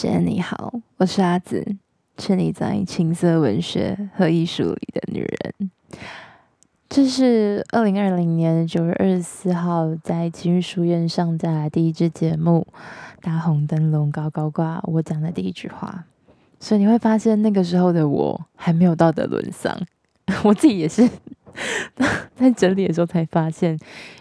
姐你好，我是阿紫，是你在青涩文学和艺术里的女人。这是二零二零年九月二十四号在情欲书院上架的第一支节目，大红灯笼高高挂，我讲的第一句话。所以你会发现，那个时候的我还没有道德沦丧，我自己也是 在整理的时候才发现，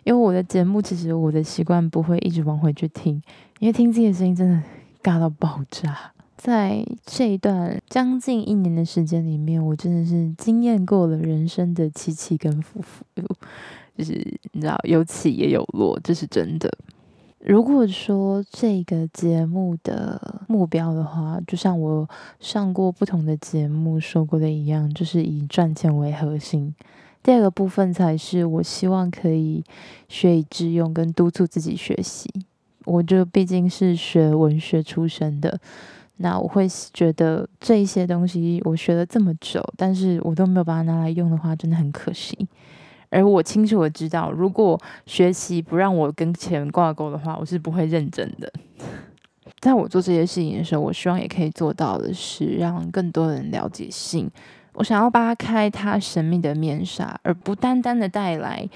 因为我的节目其实我的习惯不会一直往回去听，因为听自己的声音真的。尬到爆炸！在这一段将近一年的时间里面，我真的是经验过了人生的起起跟伏伏，就是你知道有起也有落，这是真的。如果说这个节目的目标的话，就像我上过不同的节目说过的一样，就是以赚钱为核心。第二个部分才是我希望可以学以致用，跟督促自己学习。我就毕竟是学文学出身的，那我会觉得这一些东西我学了这么久，但是我都没有把它拿来用的话，真的很可惜。而我清楚的知道，如果学习不让我跟钱挂钩的话，我是不会认真的。在我做这些事情的时候，我希望也可以做到的是，让更多人了解性。我想要扒开它神秘的面纱，而不单单的带来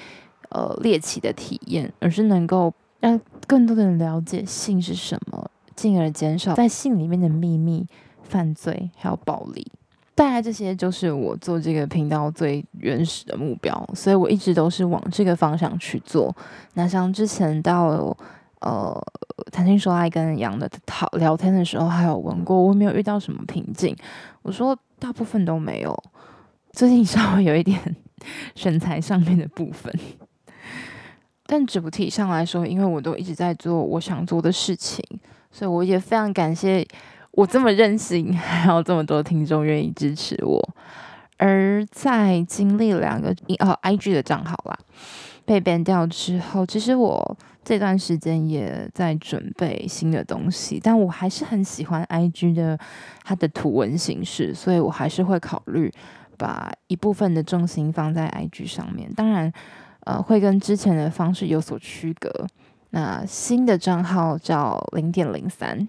呃猎奇的体验，而是能够。让更多的人了解性是什么，进而减少在性里面的秘密、犯罪还有暴力。大概这些就是我做这个频道最原始的目标，所以我一直都是往这个方向去做。那像之前到呃谈情说爱跟杨的讨聊天的时候，还有问过我有没有遇到什么瓶颈，我说大部分都没有。最近稍微有一点 身材上面的部分。但主体上来说，因为我都一直在做我想做的事情，所以我也非常感谢我这么任性，还有这么多听众愿意支持我。而在经历两个哦 IG 的账号啦被 ban 掉之后，其实我这段时间也在准备新的东西，但我还是很喜欢 IG 的它的图文形式，所以我还是会考虑把一部分的重心放在 IG 上面。当然。呃，会跟之前的方式有所区隔。那新的账号叫零点零三，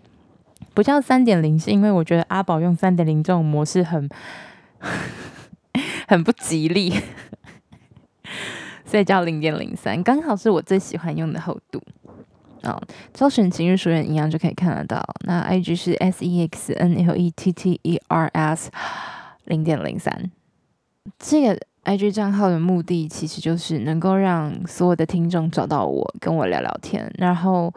不叫三点零，是因为我觉得阿宝用三点零这种模式很很不吉利，所以叫零点零三，刚好是我最喜欢用的厚度。啊、哦，搜寻情欲书院一样就可以看得到。那 IG 是 S E X N L E T T E R S 零点零三，这个。IG 账号的目的其实就是能够让所有的听众找到我，跟我聊聊天。然后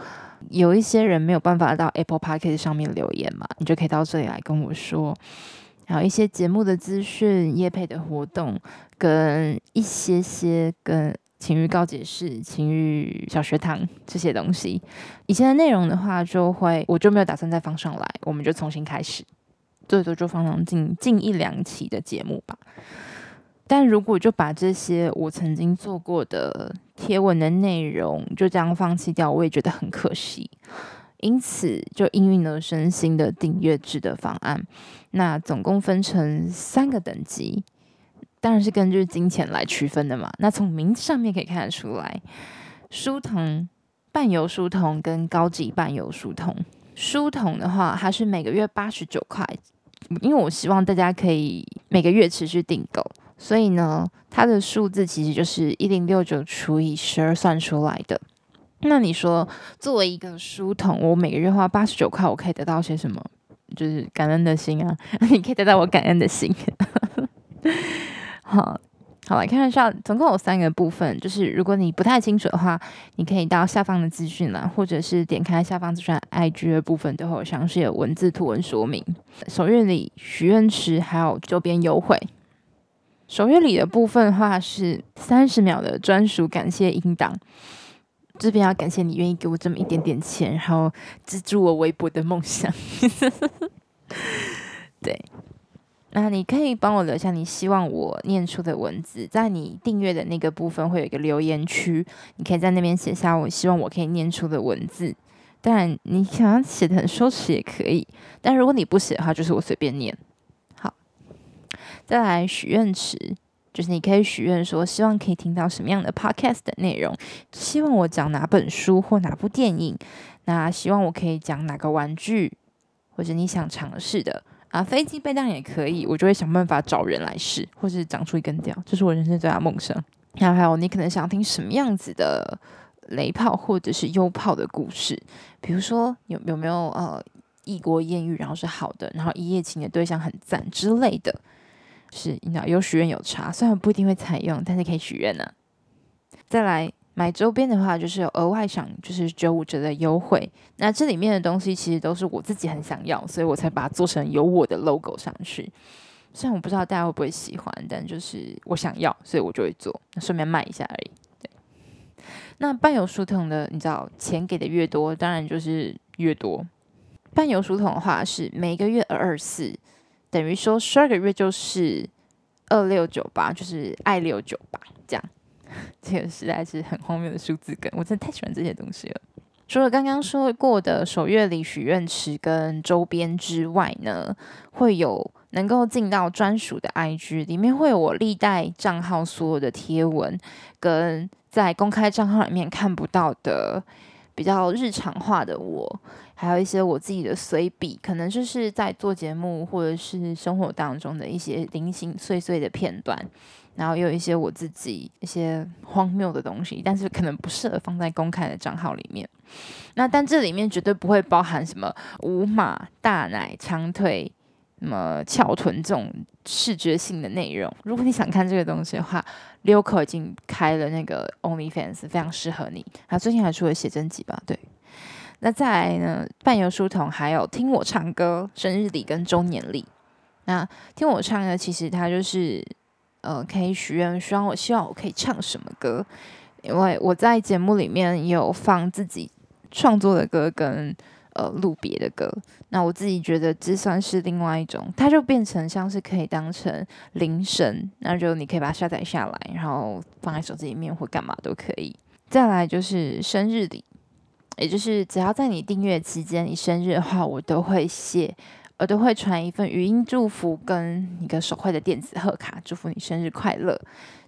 有一些人没有办法到 Apple Podcast 上面留言嘛，你就可以到这里来跟我说。还有一些节目的资讯、业配的活动，跟一些些跟情欲告解室、情欲小学堂这些东西。以前的内容的话，就会我就没有打算再放上来，我们就重新开始，最多就放上近近一两期的节目吧。但如果就把这些我曾经做过的贴文的内容就这样放弃掉，我也觉得很可惜。因此，就应运而生新的订阅制的方案。那总共分成三个等级，当然是根据金钱来区分的嘛。那从名字上面可以看得出来，书童、伴游书童跟高级伴游书童。书童的话，它是每个月八十九块，因为我希望大家可以每个月持续订购。所以呢，它的数字其实就是一零六九除以十二算出来的。那你说，作为一个书童，我每个月花八十九块，我可以得到些什么？就是感恩的心啊！你可以得到我感恩的心。好，好来看一下，总共有三个部分。就是如果你不太清楚的话，你可以到下方的资讯栏，或者是点开下方资讯 IG 的部分，都会有详细的文字图文说明。首月礼、许愿池还有周边优惠。首月礼的部分话是三十秒的专属感谢音档，这边要感谢你愿意给我这么一点点钱，然后资助我微博的梦想。对，那你可以帮我留下你希望我念出的文字，在你订阅的那个部分会有一个留言区，你可以在那边写下我希望我可以念出的文字。当然，你想要写的很羞耻也可以，但如果你不写的话，就是我随便念。再来许愿池，就是你可以许愿说，希望可以听到什么样的 podcast 的内容，希望我讲哪本书或哪部电影，那希望我可以讲哪个玩具，或者你想尝试的。啊，飞机杯当也可以，我就会想办法找人来试，或是长出一根屌，这是我人生最大梦想。然后还有你可能想听什么样子的雷炮或者是优炮的故事，比如说有有没有呃异国艳遇，然后是好的，然后一夜情的对象很赞之类的，是你知道有许愿有差，虽然不一定会采用，但是可以许愿呢。再来。买周边的话，就是有额外享，就是九五折的优惠。那这里面的东西其实都是我自己很想要，所以我才把它做成有我的 logo 上去。虽然我不知道大家会不会喜欢，但就是我想要，所以我就会做，顺便卖一下而已。对。那伴游书筒的，你知道钱给的越多，当然就是越多。伴游书筒的话是每个月二二四，等于说十二个月就是二六九八，就是爱六九八这样。这个实在是很荒谬的数字梗，我真的太喜欢这些东西了。除了刚刚说过的首月礼许愿池跟周边之外呢，会有能够进到专属的 IG，里面会有我历代账号所有的贴文，跟在公开账号里面看不到的比较日常化的我，还有一些我自己的随笔，可能就是在做节目或者是生活当中的一些零星碎碎的片段。然后有一些我自己一些荒谬的东西，但是可能不适合放在公开的账号里面。那但这里面绝对不会包含什么无码、大奶、长腿、什么翘臀这种视觉性的内容。如果你想看这个东西的话，Lioco 已经开了那个 OnlyFans，非常适合你。他最近还出了写真集吧？对。那再来呢？伴游书童还有听我唱歌、生日礼跟周年礼。那听我唱呢，其实它就是。呃，可以许愿，希望我希望我可以唱什么歌，因为我在节目里面有放自己创作的歌跟呃录别的歌，那我自己觉得这算是另外一种，它就变成像是可以当成铃声，那就你可以把它下载下来，然后放在手机里面或干嘛都可以。再来就是生日礼，也就是只要在你订阅期间，你生日的话，我都会写。我都会传一份语音祝福跟一个手绘的电子贺卡，祝福你生日快乐。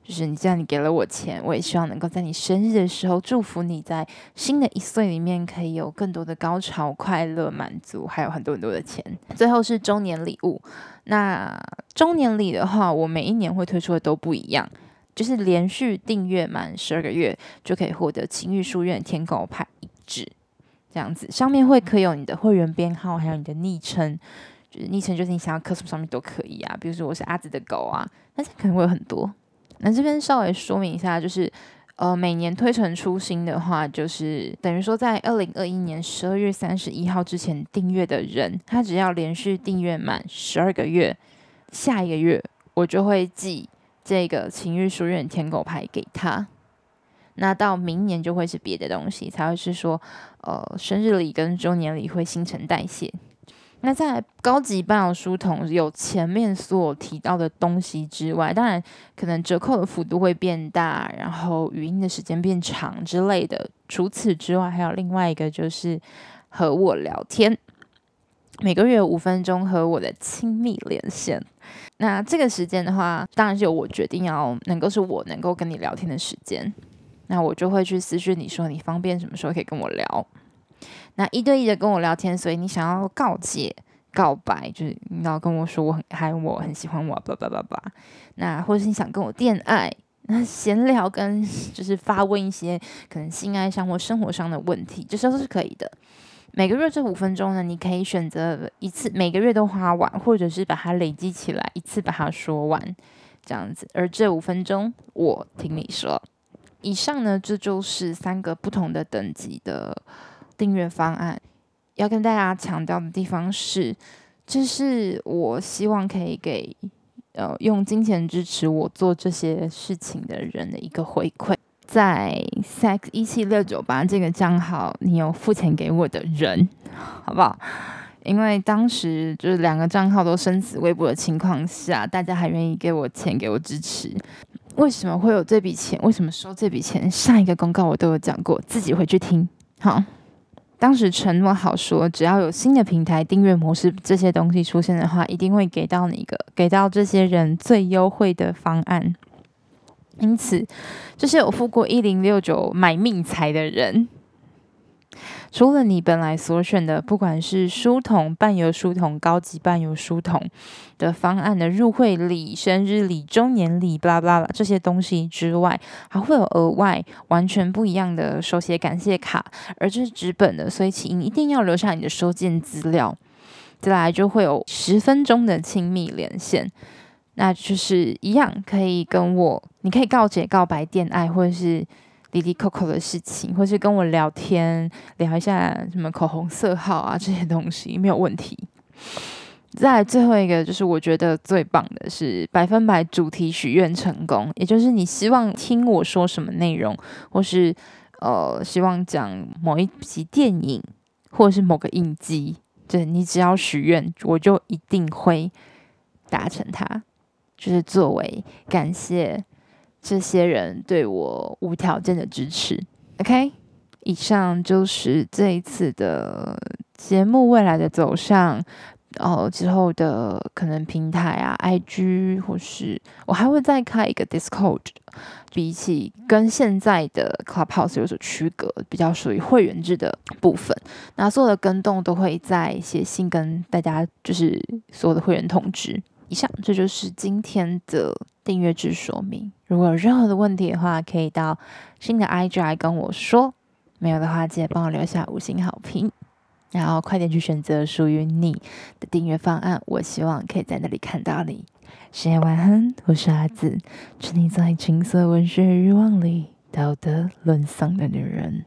就是你既然你给了我钱，我也希望能够在你生日的时候祝福你在新的一岁里面可以有更多的高潮、快乐、满足，还有很多很多的钱。最后是周年礼物，那周年礼的话，我每一年会推出的都不一样，就是连续订阅满十二个月就可以获得情欲书院天狗牌一支。这样子，上面会刻有你的会员编号，还有你的昵称，就是昵称就是你想要刻什么上面都可以啊。比如说我是阿紫的狗啊，那这可能会有很多。那这边稍微说明一下，就是呃，每年推陈出新的话，就是等于说在二零二一年十二月三十一号之前订阅的人，他只要连续订阅满十二个月，下一个月我就会寄这个情欲书院舔狗牌给他。那到明年就会是别的东西，才会是说，呃，生日礼跟周年礼会新陈代谢。那在高级伴游书童有前面所提到的东西之外，当然可能折扣的幅度会变大，然后语音的时间变长之类的。除此之外，还有另外一个就是和我聊天，每个月五分钟和我的亲密连线。那这个时间的话，当然是由我决定要能够是我能够跟你聊天的时间。那我就会去私讯你说，你方便什么时候可以跟我聊？那一对一的跟我聊天，所以你想要告解、告白，就是你要跟我说我很爱我，很喜欢我，叭叭叭叭。那或者是你想跟我恋爱，那闲聊跟就是发问一些可能性爱上或生活上的问题，这些都是可以的。每个月这五分钟呢，你可以选择一次，每个月都花完，或者是把它累积起来，一次把它说完，这样子。而这五分钟，我听你说。以上呢，这就是三个不同的等级的订阅方案。要跟大家强调的地方是，这是我希望可以给呃用金钱支持我做这些事情的人的一个回馈。在 sex 一七六九八这个账号，你有付钱给我的人，好不好？因为当时就是两个账号都生死未卜的情况下，大家还愿意给我钱，给我支持。为什么会有这笔钱？为什么收这笔钱？上一个公告我都有讲过，自己回去听。好，当时承诺好说，只要有新的平台订阅模式这些东西出现的话，一定会给到你一个，给到这些人最优惠的方案。因此，这些有付过一零六九买命财的人，除了你本来所选的，不管是书童、伴游书童、高级伴游书童的方案的入会礼、生日礼、周年礼，巴拉巴拉这些东西之外，还会有额外完全不一样的手写感谢卡，而这是纸本的，所以请一定要留下你的收件资料。再来就会有十分钟的亲密连线，那就是一样可以跟我，你可以告解、告白、恋爱，或者是。滴滴扣扣的事情，或是跟我聊天，聊一下什么口红色号啊这些东西没有问题。再最后一个，就是我觉得最棒的是百分百主题许愿成功，也就是你希望听我说什么内容，或是呃希望讲某一集电影，或者是某个影集，对，你只要许愿，我就一定会达成它，就是作为感谢。这些人对我无条件的支持，OK。以上就是这一次的节目未来的走向，哦，之后的可能平台啊，IG 或是我还会再开一个 Discord，比起跟现在的 Clubhouse 有所区隔，比较属于会员制的部分。那所有的更动都会在写信跟大家，就是所有的会员通知。以上，这就是今天的订阅制说明。如果有任何的问题的话，可以到新的 IG 来跟我说。没有的话，记得帮我留下五星好评，然后快点去选择属于你的订阅方案。我希望可以在那里看到你。深夜晚安，我是阿紫，沉溺在情色文学欲望里，道德沦丧的女人。